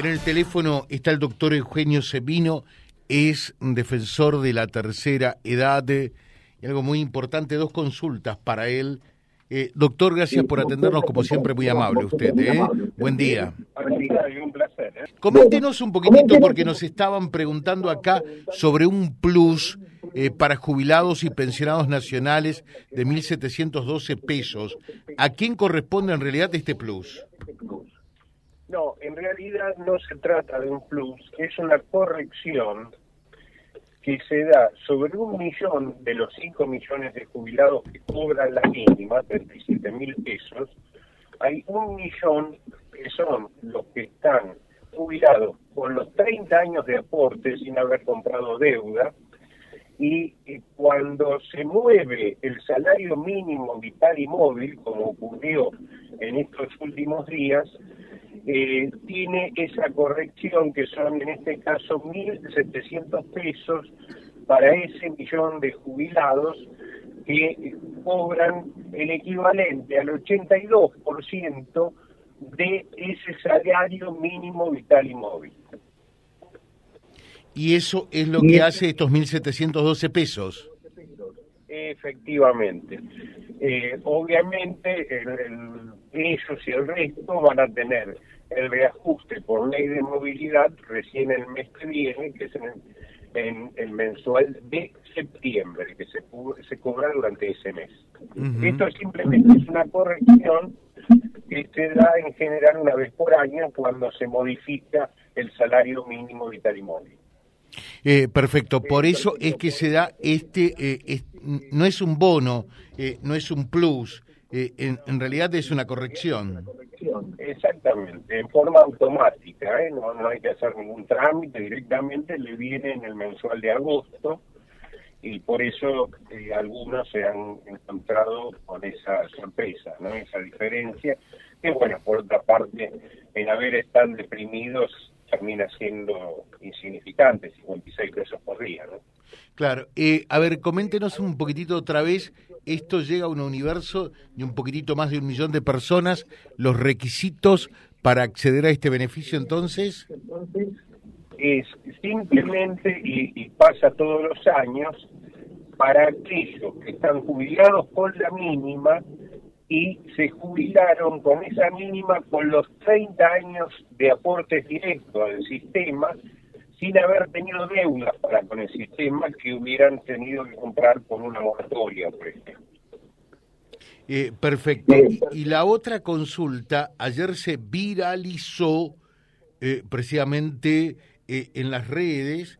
En el teléfono está el doctor Eugenio Sevino, es defensor de la tercera edad. Y algo muy importante, dos consultas para él. Eh, doctor, gracias por atendernos, como siempre, muy amable usted. ¿eh? Buen día. un placer. ¿eh? Coméntenos un poquitito, porque nos estaban preguntando acá sobre un plus eh, para jubilados y pensionados nacionales de 1.712 pesos. ¿A quién corresponde en realidad este plus? No, en realidad no se trata de un plus, es una corrección que se da sobre un millón de los 5 millones de jubilados que cobran la mínima, 37 mil pesos, hay un millón que son los que están jubilados con los 30 años de aporte sin haber comprado deuda, y cuando se mueve el salario mínimo vital y móvil, como ocurrió en estos últimos días, eh, tiene esa corrección que son en este caso 1.700 pesos para ese millón de jubilados que cobran el equivalente al 82% de ese salario mínimo vital y móvil. Y eso es lo que hace estos 1.712 pesos. Efectivamente. Eh, obviamente ellos y el resto van a tener el reajuste por ley de movilidad recién el mes que viene, que es en, el mensual de septiembre, que se, se cobra durante ese mes. Esto simplemente es una corrección que se da en general una vez por año cuando se modifica el salario mínimo vital y móvil. Eh, perfecto, por eso es que se da este, eh, no es un bono, eh, no es un plus, en, en, realidad es una corrección. Exactamente, en forma automática, no, no hay que hacer ningún trámite, directamente le viene en el mensual de agosto y por eso algunos se han encontrado con esa sorpresa, ¿no? esa diferencia, que bueno, por otra parte, en haber están deprimidos termina siendo insignificante, 56 pesos por día, ¿no? Claro. Eh, a ver, coméntenos un poquitito otra vez. Esto llega a un universo de un poquitito más de un millón de personas. ¿Los requisitos para acceder a este beneficio entonces? Es simplemente, y, y pasa todos los años, para aquellos que están jubilados con la mínima y se jubilaron con esa mínima con los 30 años de aportes directos al sistema sin haber tenido deudas para con el sistema que hubieran tenido que comprar con una moratoria, por ejemplo. Eh, perfecto. Y la otra consulta, ayer se viralizó eh, precisamente eh, en las redes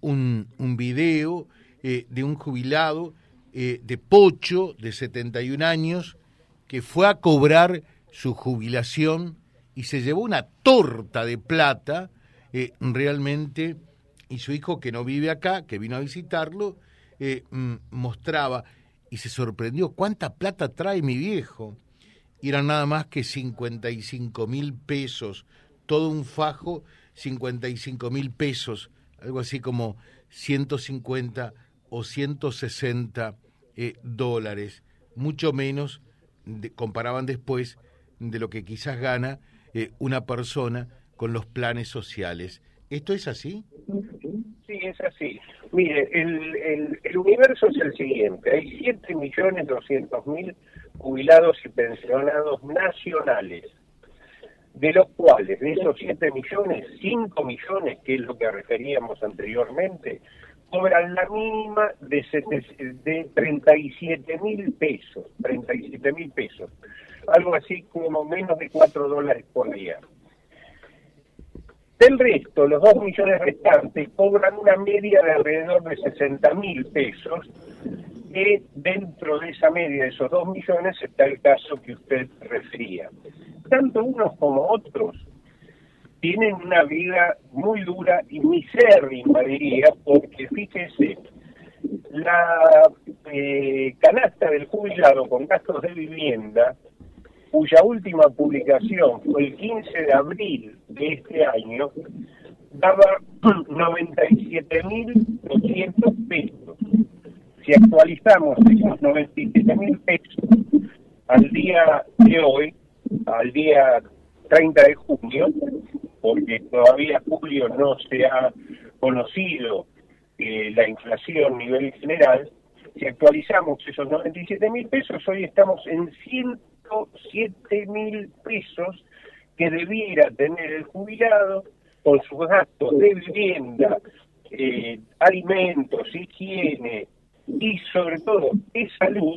un, un video de un jubilado de Pocho, de 71 años, que fue a cobrar su jubilación y se llevó una torta de plata eh, realmente, y su hijo que no vive acá, que vino a visitarlo, eh, mm, mostraba y se sorprendió, ¿cuánta plata trae mi viejo? Y eran nada más que 55 mil pesos, todo un fajo, 55 mil pesos, algo así como 150 o 160 eh, dólares, mucho menos comparaban después de lo que quizás gana eh, una persona con los planes sociales. ¿Esto es así? Sí, es así. Mire, el, el, universo es el siguiente. Hay 7.200.000 jubilados y pensionados nacionales, de los cuales, de esos 7 millones, 5 millones, que es lo que referíamos anteriormente, cobran la mínima de, de 37 mil pesos, 37 mil pesos, algo así como menos de 4 dólares por día. Del resto, los 2 millones restantes cobran una media de alrededor de 60 mil pesos, y dentro de esa media de esos 2 millones está el caso que usted refería. Tanto unos como otros tienen una vida muy dura y misérrima, diría, porque fíjese, la eh, canasta del jubilado con gastos de vivienda, cuya última publicación fue el 15 de abril de este año, daba 97.200 pesos. Si actualizamos esos 97.000 pesos al día de hoy, al día 30 de junio, porque todavía julio no se ha conocido eh, la inflación a nivel general, si actualizamos esos 97 mil pesos, hoy estamos en 107 mil pesos que debiera tener el jubilado con sus gastos de vivienda, eh, alimentos, higiene y sobre todo de salud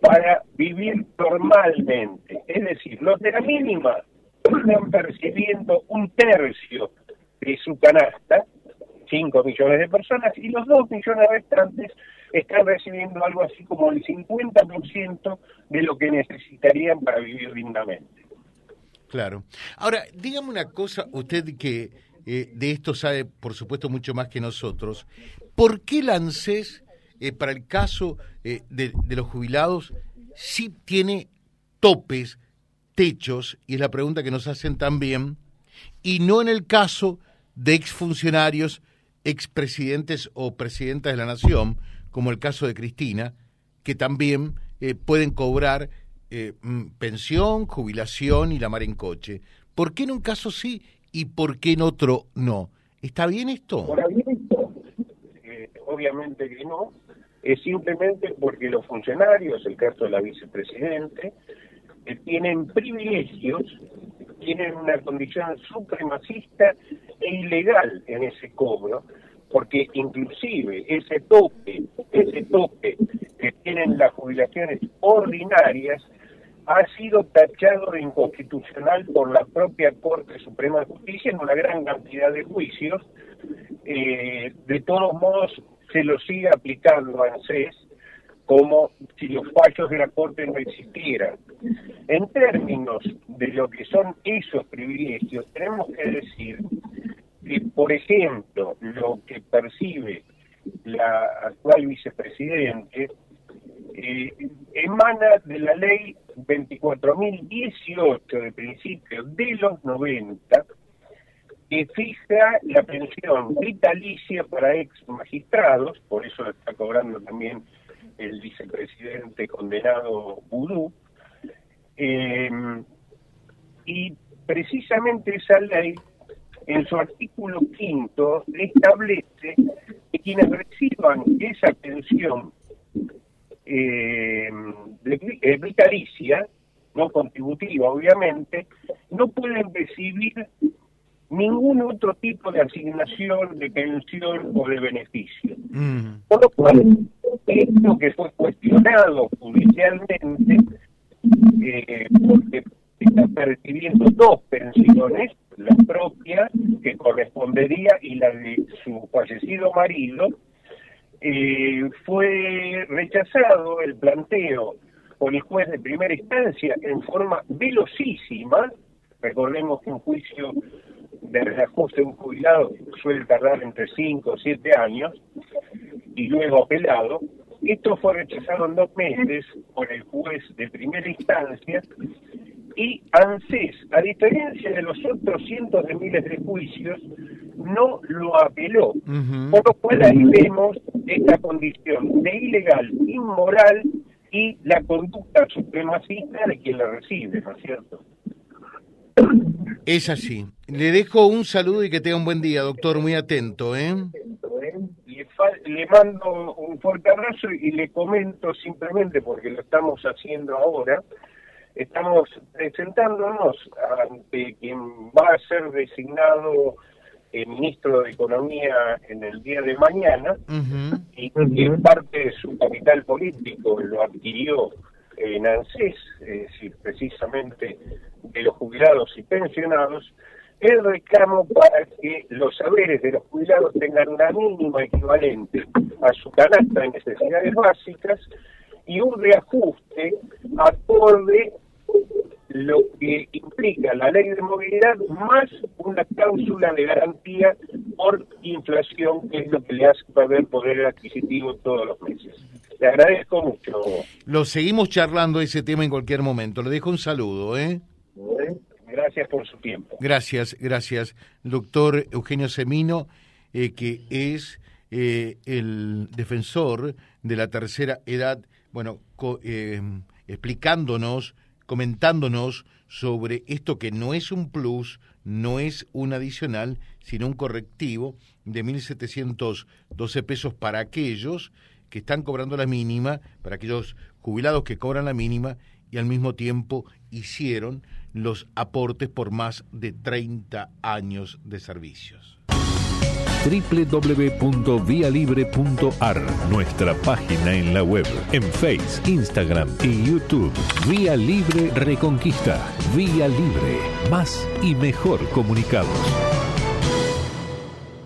para vivir normalmente. Es decir, los de la mínima están percibiendo un tercio de su canasta, 5 millones de personas, y los 2 millones restantes están recibiendo algo así como el 50% de lo que necesitarían para vivir dignamente. Claro. Ahora, dígame una cosa, usted que eh, de esto sabe, por supuesto, mucho más que nosotros. ¿Por qué el ANSES, eh, para el caso eh, de, de, los jubilados, sí tiene topes, techos, y es la pregunta que nos hacen también, y no en el caso de exfuncionarios, expresidentes o presidentas de la nación, como el caso de Cristina, que también pueden cobrar mm, pensión, jubilación y la mar en coche? ¿Por qué en un caso sí y por qué en otro no. ¿Está bien esto? Eh, obviamente que no. Es simplemente porque los funcionarios, el caso de la vicepresidente, tienen privilegios, tienen una condición supremacista e ilegal en ese cobro, porque inclusive ese tope, ese tope que tienen las jubilaciones ordinarias ha sido tachado de inconstitucional por la propia Corte Suprema de Justicia en una gran cantidad de juicios. Eh, de todos modos, se lo sigue aplicando a ANSES como si los fallos de la Corte no existieran. En términos de lo que son esos privilegios, tenemos que decir que, por ejemplo, lo que percibe la actual vicepresidente eh, emana de la ley 24.018 de principios de los 90 que fija la pensión vitalicia para ex magistrados, por eso está cobrando también el vicepresidente condenado Vudú, eh, y precisamente esa ley, en su artículo quinto, establece que quienes reciban esa pensión eh, de, vitalicia, no contributiva obviamente, no pueden recibir ningún otro tipo de asignación, de pensión o de beneficio. Mm. Por lo cual, esto que fue cuestionado judicialmente, eh, porque está percibiendo dos pensiones, la propia que correspondería y la de su fallecido marido, eh, fue rechazado el planteo por el juez de primera instancia en forma velocísima. Recordemos que un juicio de reajuste de un jubilado suele tardar entre 5 o 7 años y luego apelado. Esto fue rechazado en dos meses por el juez de primera instancia y ANSES, a diferencia de los otros cientos de miles de juicios, no lo apeló. Por lo cual ahí vemos esta condición de ilegal, inmoral y la conducta supremacista de quien la recibe, ¿no es cierto? Es así. Le dejo un saludo y que tenga un buen día, doctor, muy atento, ¿eh? Le, mando un fuerte abrazo y le comento simplemente, porque lo estamos haciendo ahora, estamos presentándonos ante quien va a ser designado el ministro de Economía en el día de mañana y que parte de su capital político lo adquirió en ANSES, es decir, precisamente de los jubilados y pensionados, el reclamo para que los saberes de los jubilados tengan una mínima equivalente a su canasta de necesidades básicas y un reajuste acorde lo que implica la ley de movilidad más una cláusula de garantía por inflación, que es lo que le hace perder poder adquisitivo todos los meses. Le agradezco mucho. Lo seguimos charlando ese tema en cualquier momento. Le dejo un saludo, ¿eh? Gracias por su tiempo. Gracias, gracias. Doctor Eugenio Semino, eh, que es eh, el defensor de la tercera edad, bueno, eh, explicándonos comentándonos sobre esto que no es un plus, no es un adicional, sino un correctivo de 1.712 pesos para aquellos que están cobrando la mínima, para aquellos jubilados que cobran la mínima y al mismo tiempo hicieron los aportes por más de 30 años de servicios www.vialibre.ar, nuestra página en la web, en Face, Instagram y YouTube. Vía Libre Reconquista. Vía Libre. Más y mejor comunicados.